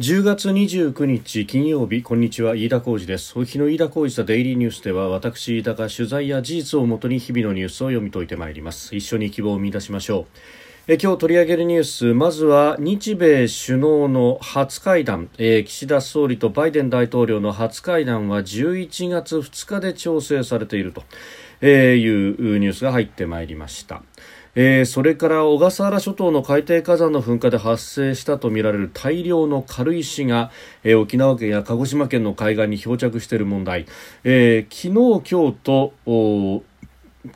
10月29日金曜日こんにちは飯田浩二です。お日の飯田浩二ザデイリーニュースでは私飯田が取材や事実をもとに日々のニュースを読み解いてまいります。一緒に希望を見出しましょう。え今日取り上げるニュースまずは日米首脳の初会談、えー、岸田総理とバイデン大統領の初会談は11月2日で調整されていると、えー、いうニュースが入ってまいりました。えー、それから小笠原諸島の海底火山の噴火で発生したとみられる大量の軽石が、えー、沖縄県や鹿児島県の海岸に漂着している問題、えー、昨日、今日と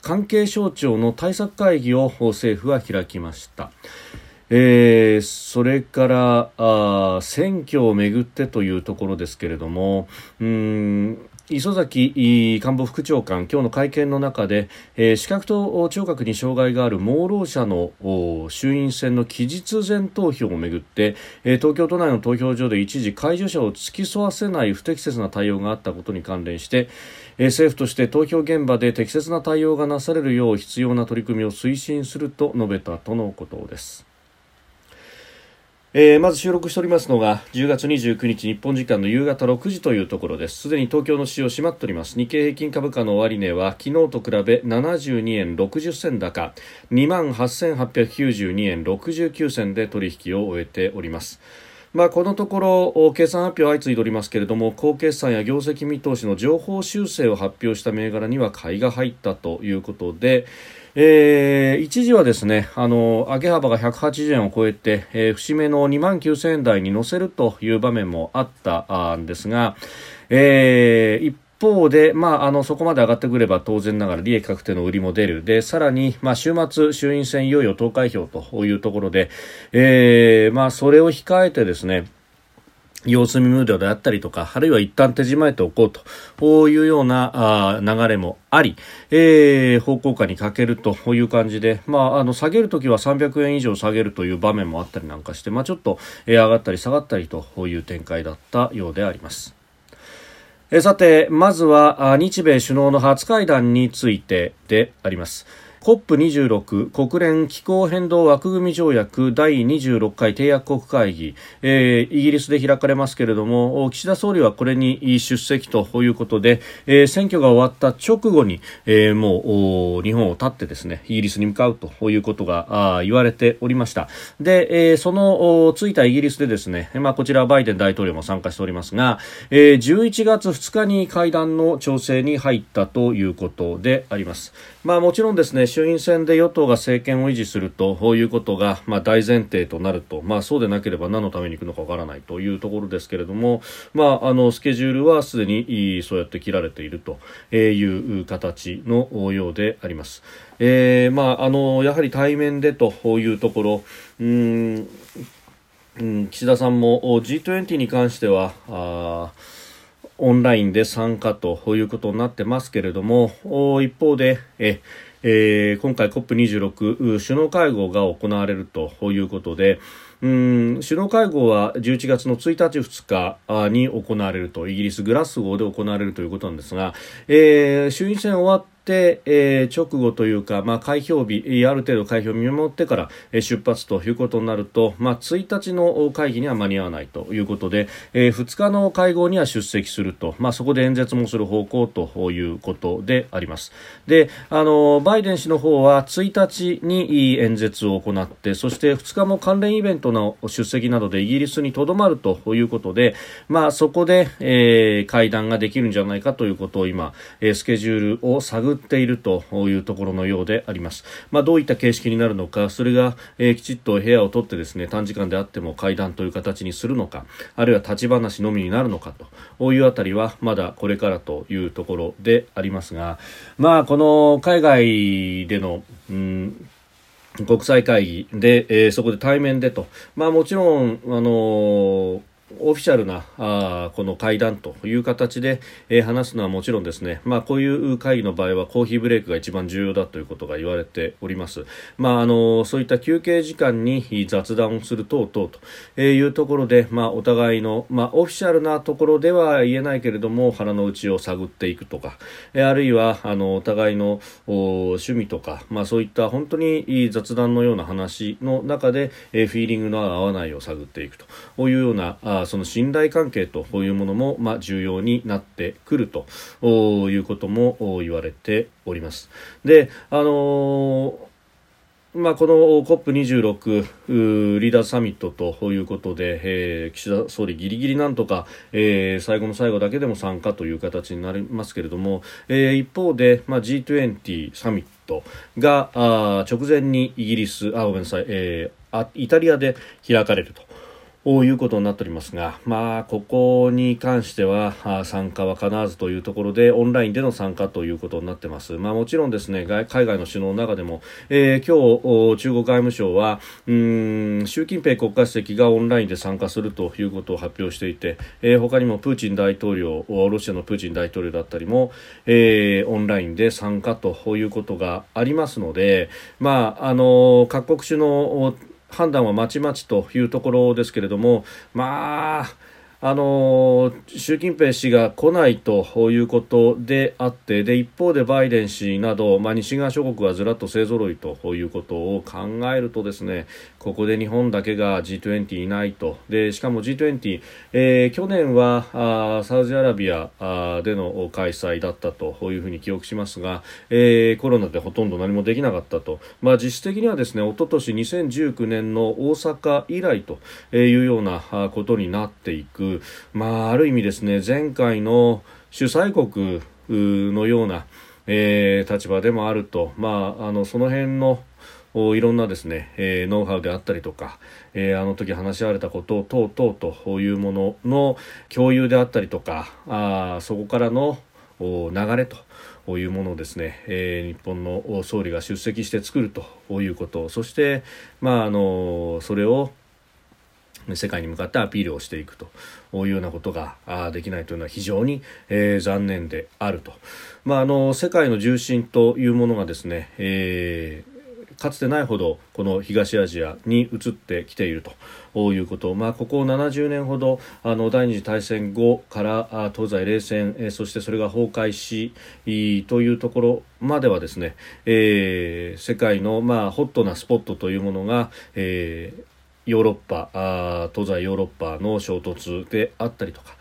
関係省庁の対策会議を政府は開きました。えー、それからあ選挙をめぐってというところですけれどもうん磯崎官房副長官、今日の会見の中で、えー、視覚と聴覚に障害がある盲ろう者の衆院選の期日前投票をめぐって、えー、東京都内の投票所で一時介助者を付き添わせない不適切な対応があったことに関連して、えー、政府として投票現場で適切な対応がなされるよう必要な取り組みを推進すると述べたとのことです。えー、まず収録しておりますのが10月29日日本時間の夕方6時というところです。すでに東京の市場閉まっております。日経平均株価の終値は昨日と比べ72円60銭高。2万8892円69銭で取引を終えております。まあ、このところ決算発表相次いでおりますけれども高決算や業績見通しの情報修正を発表した銘柄には買いが入ったということで、えー、一時はですね、あの、上げ幅が180円を超えて、えー、節目の2万9000円台に乗せるという場面もあったんですが、えー、一方で、まあ、あの、そこまで上がってくれば当然ながら利益確定の売りも出る。で、さらに、まあ、週末、衆院選いよいよ投開票というところで、えー、まあ、それを控えてですね、様子見ムードであったりとか、あるいは一旦手締まえておこうと、こういうようなあ流れもあり、えー、方向感に欠けるという感じで、まあ、あの、下げるときは300円以上下げるという場面もあったりなんかして、まあ、ちょっと、えー、上がったり下がったりという展開だったようであります。えー、さて、まずは、日米首脳の初会談についてであります。COP26 国連気候変動枠組条約第26回締約国会議、えー、イギリスで開かれますけれども岸田総理はこれに出席ということで、えー、選挙が終わった直後に、えー、もう日本を立ってですねイギリスに向かうということが言われておりました。で、えー、その着いたイギリスでですね、まあ、こちらバイデン大統領も参加しておりますが、えー、11月2日に会談の調整に入ったということであります。まあもちろんですね衆院選で与党が政権を維持するということが、まあ、大前提となると、まあ、そうでなければ何のために行くのかわからないというところですけれども、まあ、あのスケジュールはすでにそうやって切られているという形のようであります。えーまあ、あのやはり対面でというところうん岸田さんも G20 に関してはあオンラインで参加ということになってますけれども一方でええー、今回 COP26 首脳会合が行われるということで、うん首脳会合は11月の1日、2日に行われるとイギリス・グラスゴーで行われるということなんですが、えー、衆院選終わっ、えー、直後というか、まあ、開票日、ある程度開票を見守ってから、えー、出発ということになると、まあ、1日の会議には間に合わないということで、えー、2日の会合には出席すると、まあ、そこで演説もする方向ということであります。で、あの、バイデン氏の方は1日に演説を行って、そして2日も関連イベントの出席などでイギリスにとどまるということで、まあ、そこで、えー、会談ができるんじゃないかということを今、えー、スケジュールを探っているというところのようであります。まあ、どういった形式になるのか、それが、えー、きちっと部屋を取ってですね、短時間であっても会談という形にするのか、あるいは立ち話のみになるのかというあたりは、まだこれからというところでありますが、まあ、この海外での、うん国際会議で、えー、そこで対面でと、まあもちろん、あのーオフィシャルなあこの会談という形で、えー、話すのはもちろんですね、まあ、こういう会議の場合はコーヒーブレイクが一番重要だということが言われております、まあ、あのそういった休憩時間に雑談をする等々というところで、まあ、お互いの、まあ、オフィシャルなところでは言えないけれども腹の内を探っていくとか、えー、あるいはあのお互いの趣味とか、まあ、そういった本当に雑談のような話の中で、えー、フィーリングの合わないを探っていくというようなあその信頼関係というものも、まあ、重要になってくるということも言われております。であのーまあ、この COP26 リーダーサミットということで、えー、岸田総理ぎりぎりなんとか、えー、最後の最後だけでも参加という形になりますけれども、えー、一方で、まあ、G20 サミットがあ直前にイギリスあごめんなさい、えー、あイタリアで開かれると。こういうことになっておりますが、まあ、ここに関しては参加は必ずというところでオンラインでの参加ということになってます。まあ、もちろんですね海外の首脳の中でも、えー、今日中国外務省はうん習近平国家主席がオンラインで参加するということを発表していて、えー、他にもプーチン大統領ロシアのプーチン大統領だったりも、えー、オンラインで参加ということがありますので、まあ、あの各国首脳判断はまちまちというところですけれども、まあ、あの習近平氏が来ないということであってで一方でバイデン氏など、まあ、西側諸国はずらっと勢ぞろいということを考えるとですねここで日本だけが G20 いないとでしかも G20、えー、去年はあサウジアラビアでの開催だったというふうに記憶しますが、えー、コロナでほとんど何もできなかったと、まあ、実質的にはですね一昨年2019年の大阪以来というようなことになっていく。まあ、ある意味ですね前回の主催国のような、えー、立場でもあると、まあ、あのその辺のいろんなですね、えー、ノウハウであったりとか、えー、あの時話し合われたこと等々というものの共有であったりとかあそこからの流れというものをですね、えー、日本の総理が出席して作るということそして、まあ、あのそれを世界に向かってアピールをしていくというようなことができないというのは非常に、えー、残念であると、まあ、あの世界の重心というものがですね、えー、かつてないほどこの東アジアに移ってきているということ、まあ、ここ70年ほどあの第二次大戦後から東西冷戦、そしてそれが崩壊しというところまではですね、えー、世界の、まあ、ホットなスポットというものが、えーヨーロッパあ東西ヨーロッパの衝突であったりとか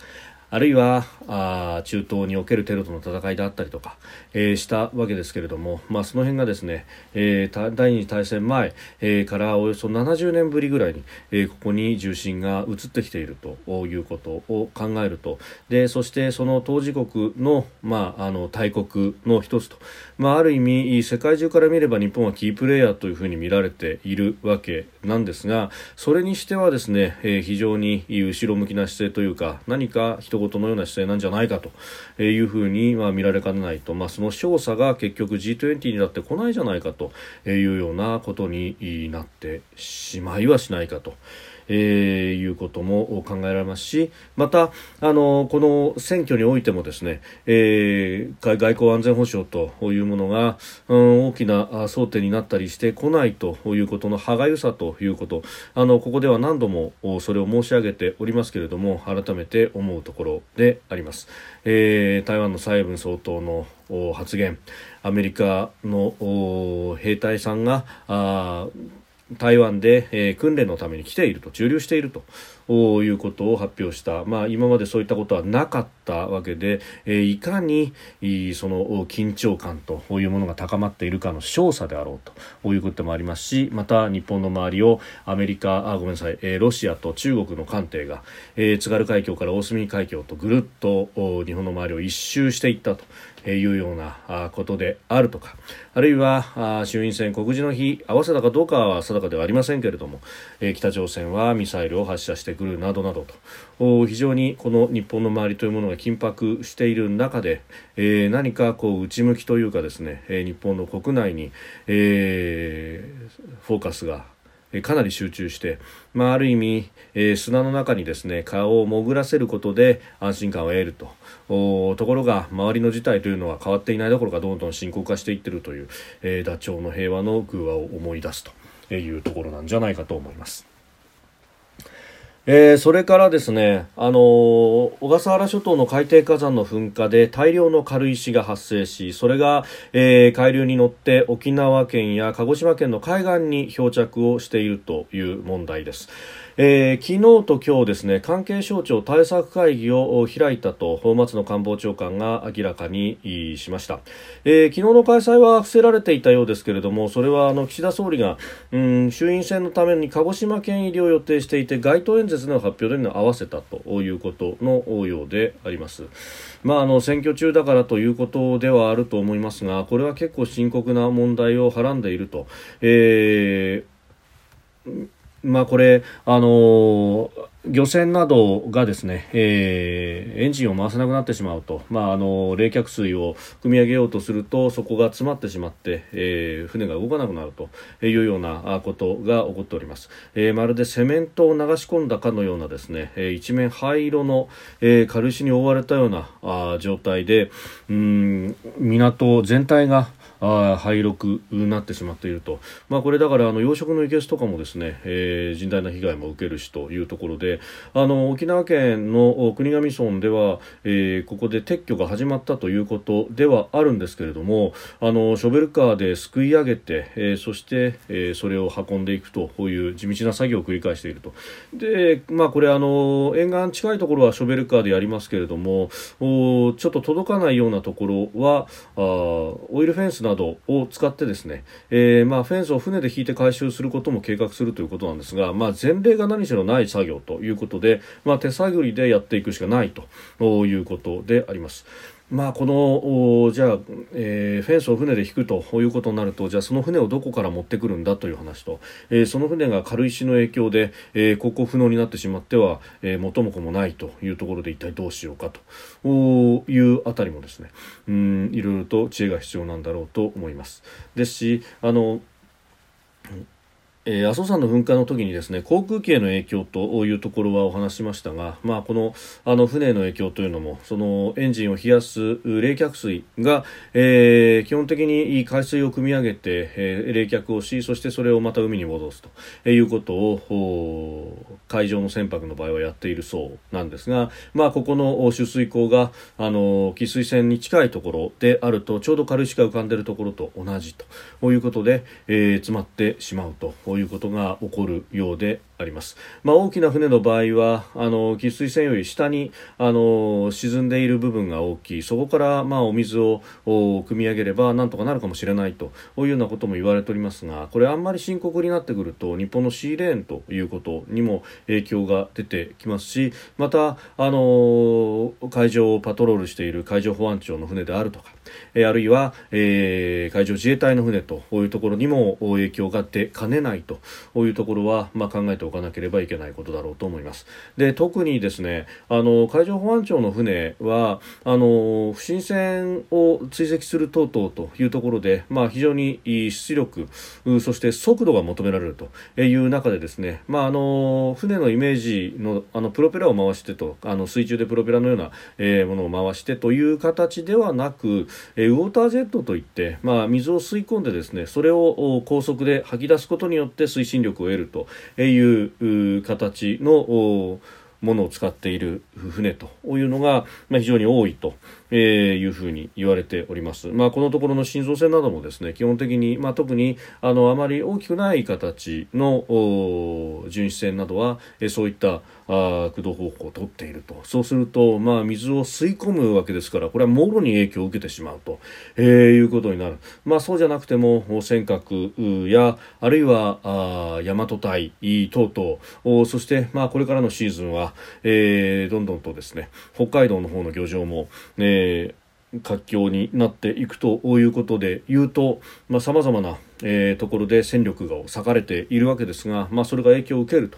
あるいはあ中東におけるテロとの戦いであったりとか、えー、したわけですけれども、まあ、その辺がですね、えー、第二次大戦前、えー、からおよそ70年ぶりぐらいに、えー、ここに重心が移ってきているということを考えると。でそしてその当事国の,、まあ、あの大国の一つと、まあ、ある意味世界中から見れば日本はキープレーヤーというふうに見られているわけなんですがそれにしてはですね、えー、非常に後ろ向きな姿勢というか何か一事のような姿勢なんじゃないかというふうに、まあ、見られかねないと、まあ、その少佐が結局 G20 になってこないじゃないかというようなことになってしまいはしないかと。えー、いうことも考えられますしまたあのこの選挙においてもですね、えー、外交安全保障というものが、うん、大きな争点になったりしてこないということの歯がゆさということあのここでは何度もそれを申し上げておりますけれども改めて思うところであります、えー、台湾の蔡英文総統の発言アメリカの兵隊さんが台湾で、えー、訓練のために来ていると駐留していると。いうことを発表した、まあ、今までそういったことはなかったわけで、えー、いかにその緊張感というものが高まっているかの証左であろうということもありますしまた日本の周りをアメリカあごめんなさい、えー、ロシアと中国の艦艇が、えー、津軽海峡から大隅海峡とぐるっと日本の周りを一周していったというようなことであるとかあるいは衆院選告示の日合わせたかどうかは定かではありませんけれども北朝鮮はミサイルを発射してくるなどなどと非常にこの日本の周りというものが緊迫している中でえ何かこう内向きというかですね日本の国内にえフォーカスがかなり集中して、まあ、ある意味、えー、砂の中にですね顔を潜らせることで安心感を得るとところが周りの事態というのは変わっていないどころかどんどん深刻化していってるという、えー、ダチョウの平和の偶話を思い出すというところなんじゃないかと思います。えー、それからですね、あのー、小笠原諸島の海底火山の噴火で大量の軽石が発生し、それが、えー、海流に乗って沖縄県や鹿児島県の海岸に漂着をしているという問題です。えー、昨日と今日ですね関係省庁対策会議を開いたと松野官房長官が明らかにしました、えー、昨日の開催は伏せられていたようですけれどもそれはあの岸田総理が、うん、衆院選のために鹿児島県入りを予定していて街頭演説の発表での合わせたということのようであります、まあ、あの選挙中だからということではあると思いますがこれは結構深刻な問題をはらんでいると、えーまあこれ、あの、漁船などがですね、えー、エンジンを回せなくなってしまうと、まあ、あの冷却水を汲み上げようとするとそこが詰まってしまって、えー、船が動かなくなるというようなことが起こっております、えー、まるでセメントを流し込んだかのようなですね、えー、一面灰色の、えー、軽石に覆われたようなあ状態でうん港全体があ灰色くなってしまっていると、まあ、これだからあの養殖のいけすとかもですね、えー、甚大な被害も受けるしというところであの沖縄県の国頭村では、えー、ここで撤去が始まったということではあるんですけれどもあのショベルカーですくい上げて、えー、そして、えー、それを運んでいくとこういう地道な作業を繰り返していると。で、まあ、これあの沿岸近いところはショベルカーでやりますけれどもおちょっと届かないようなところはあオイルフェンスななどを使ってですね、えー、まあフェンスを船で引いて回収することも計画するということなんですが、まあ、前例が何しろない作業ということで、まあ、手探りでやっていくしかないということであります。まあ、このじゃあ、えー、フェンスを船で引くということになるとじゃあその船をどこから持ってくるんだという話と、えー、その船が軽石の影響で、えー、航行不能になってしまっては、えー、元も子もないというところで一体どうしようかというあたりもですねうんいろいろと知恵が必要なんだろうと思います。ですしあのえー、阿蘇山の噴火の時にですね航空機への影響というところはお話しましたが、まあ、このあの船の影響というのもそのエンジンを冷やす冷却水が、えー、基本的に海水を汲み上げて、えー、冷却をしそしてそれをまた海に戻すということを海上の船舶の場合はやっているそうなんですが、まあ、ここの取水口があの汽水線に近いところであるとちょうど軽石が浮かんでいるところと同じということで、えー、詰まってしまうと。ういうことが起こるようであります。まあ、大きな船の場合はあの喫水線より下にあの沈んでいる部分が大きいそこからまあお水を汲み上げればなんとかなるかもしれないというようなことも言われておりますがこれあんまり深刻になってくると日本のシーレーンということにも影響が出てきますしまたあの海上をパトロールしている海上保安庁の船であるとかあるいは、えー、海上自衛隊の船というところにも影響が出かねないというところは、まあ、考えておかなければいけないことだろうと思います。で特にですねあの海上保安庁の船はあの不審船を追跡する等々というところで、まあ、非常に出力そして速度が求められるという中でですね、まあ、あの船のイメージのあのプロペラを回してとあの水中でプロペラのような、え、ものを回してという形ではなく、え、ウォータージェットといって、まあ、水を吸い込んでですねそれを高速で吐き出すことによって推進力を得るという形のものを使っている船というのが、非常に多いとえー、いうふうに言われております。まあ、このところの心臓線などもですね、基本的に、まあ、特にあのあまり大きくない形の巡視船などは、えー、そういったあ駆動方法をとっていると。そうすると、まあ、水を吸い込むわけですから、これはもろに影響を受けてしまうと、えー、いうことになる。まあ、そうじゃなくても、尖閣や、あるいは、あ大和隊等々、そして、まあ、これからのシーズンは、えー、どんどんとですね、北海道の方の漁場も、えーえー、活況になっていくということで言うとさまざ、まな、えー、ところで戦力が割かれているわけですが、まあ、それが影響を受けると。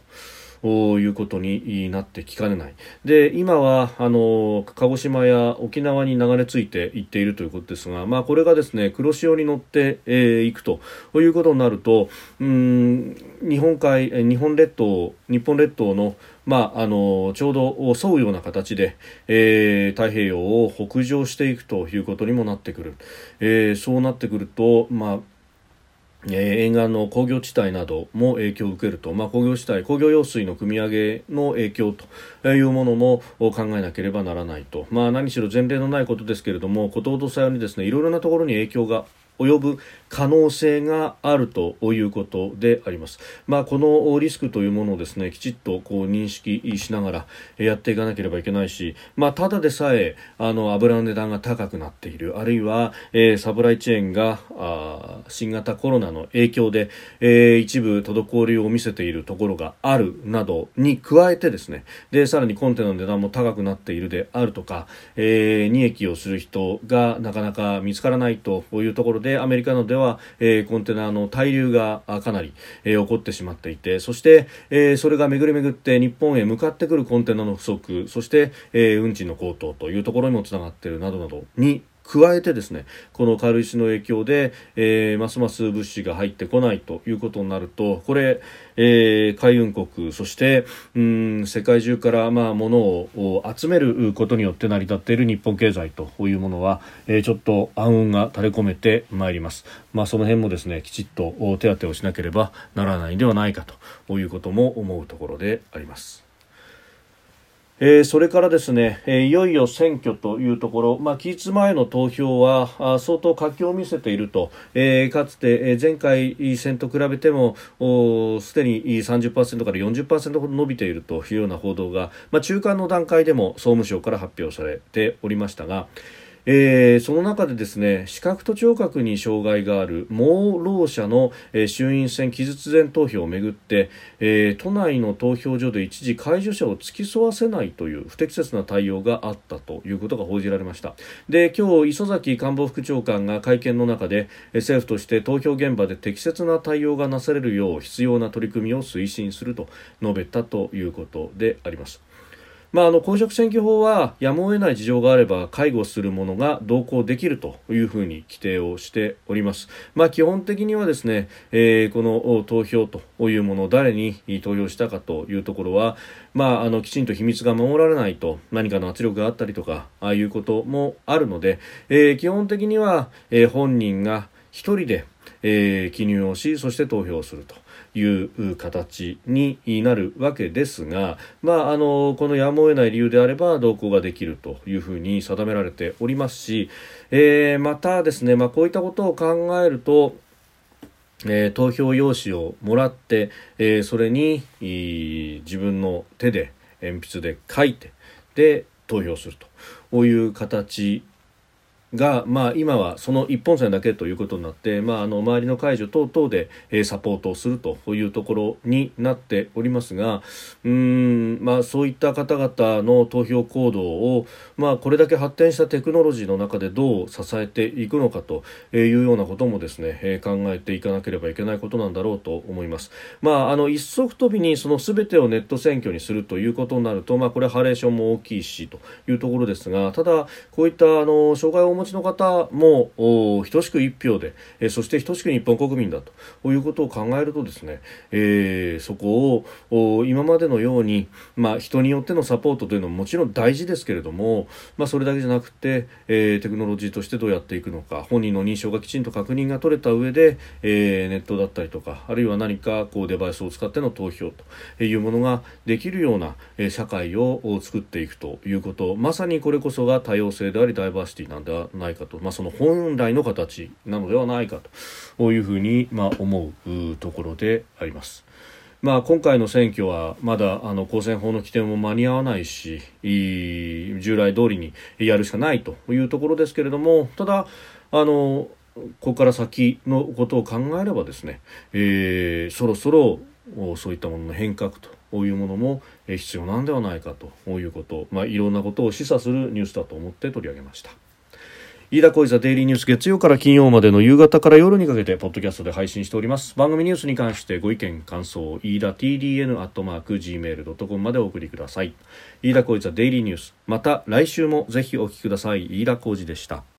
いうことになってきかねない。で、今は、あの、鹿児島や沖縄に流れ着いていっているということですが、まあ、これがですね、黒潮に乗ってい、えー、くということになると、うん、日本海、日本列島、日本列島のまあ、あのちょうど沿うような形で、えー、太平洋を北上していくということにもなってくる、えー、そうなってくると、まあえ沿岸の工業地帯なども影響を受けると、まあ、工業地帯工業用水の汲み上げの影響というものも考えなければならないと、まあ、何しろ前例のないことですけれどもことごとさようにですねいろいろなところに影響が及ぶ可能性があるということであります。まあ、このリスクというものをですねきちっとこう認識しながらやっていかなければいけないし、まあ、ただでさえあの油の値段が高くなっている。あるいは、えー、サプライチェーンが新型コロナの影響で、えー、一部滞りを見せているところがあるなどに加えてですねでさらにコンテナの値段も高くなっているであるとか、えー、利益をする人がなかなか見つからないというところでアメリカのでは、えー、コンテナの滞留がかなり、えー、起こってしまっていてそして、えー、それが巡り巡って日本へ向かってくるコンテナの不足そして、えー、運賃の高騰というところにもつながっているなどなどに加えてですねこの軽石の影響で、えー、ますます物資が入ってこないということになるとこれ、えー、海運国そしてうん世界中からまあ物を集めることによって成り立っている日本経済というものは、えー、ちょっと暗雲が垂れ込めてまいります、まあ、その辺もですねきちっと手当てをしなければならないんではないかということも思うところであります。えー、それからですね、えー、いよいよ選挙というところ、まあ、期日前の投票は相当活気を見せていると、えー、かつて、え、前回戦と比べてもすでに30%から40%ほど伸びているというような報道が、まあ、中間の段階でも総務省から発表されておりましたが、えー、その中でですね視覚と聴覚に障害がある盲ろう者の、えー、衆院選期日前投票をめぐって、えー、都内の投票所で一時介助者を付き添わせないという不適切な対応があったということが報じられました。で今日磯崎官房副長官が会見の中で政府として投票現場で適切な対応がなされるよう必要な取り組みを推進すると述べたということであります。まあ、あの公職選挙法はやむを得ない事情があれば介護する者が同行できるというふうに規定をしております。まあ、基本的にはですね、えー、この投票というものを誰に投票したかというところは、まあ、あのきちんと秘密が守られないと何かの圧力があったりとかああいうこともあるので、えー、基本的には、本人が一人で、記入をしそして投票すると。いう形になるわけですが、まあ、あのこのやむを得ない理由であれば同行ができるというふうに定められておりますし、えー、またですね、まあ、こういったことを考えるとえー、投票用紙をもらって、えー、それに自分の手で鉛筆で書いてで投票するという形が、まあ、今はその一本線だけということになって、まあ、あの周りの解除等々で、えー、サポートをするというところになっておりますがうん、まあ、そういった方々の投票行動を、まあ、これだけ発展したテクノロジーの中でどう支えていくのかというようなこともですね、えー、考えていかなければいけないことなんだろうと思います。まあ、あの一足飛びにその全てをネット選挙にするということになると、まあ、これハレーションも大きいしというところですがただこういったあの障害をちの方も等しく一票で、えそして等しく日本国民だということを考えるとですね、えー、そこを今までのように、まあ、人によってのサポートというのももちろん大事ですけれども、まあ、それだけじゃなくて、えー、テクノロジーとしてどうやっていくのか本人の認証がきちんと確認が取れた上で、えー、ネットだったりとかあるいは何かこうデバイスを使っての投票というものができるような、え社会を作っていくということまさにこれこそが多様性でありダイバーシティなんではないかと、まあ、その本来の形なのではないかというふうに、まあ、思うところであります。まあ、今回の選挙はまだあの公選法の規定も間に合わないし従来通りにやるしかないというところですけれどもただあのここから先のことを考えればですね、えー、そろそろそういったものの変革というものも必要なんではないかということ、まあ、いろんなことを示唆するニュースだと思って取り上げました。飯田小泉デイリーニュース月曜から金曜までの夕方から夜にかけてポッドキャストで配信しております。番組ニュースに関してご意見感想飯田 TDN アットマーク Gmail.com までお送りください。飯田小泉デイリーニュースまた来週もぜひお聞きください。飯田小泉でした。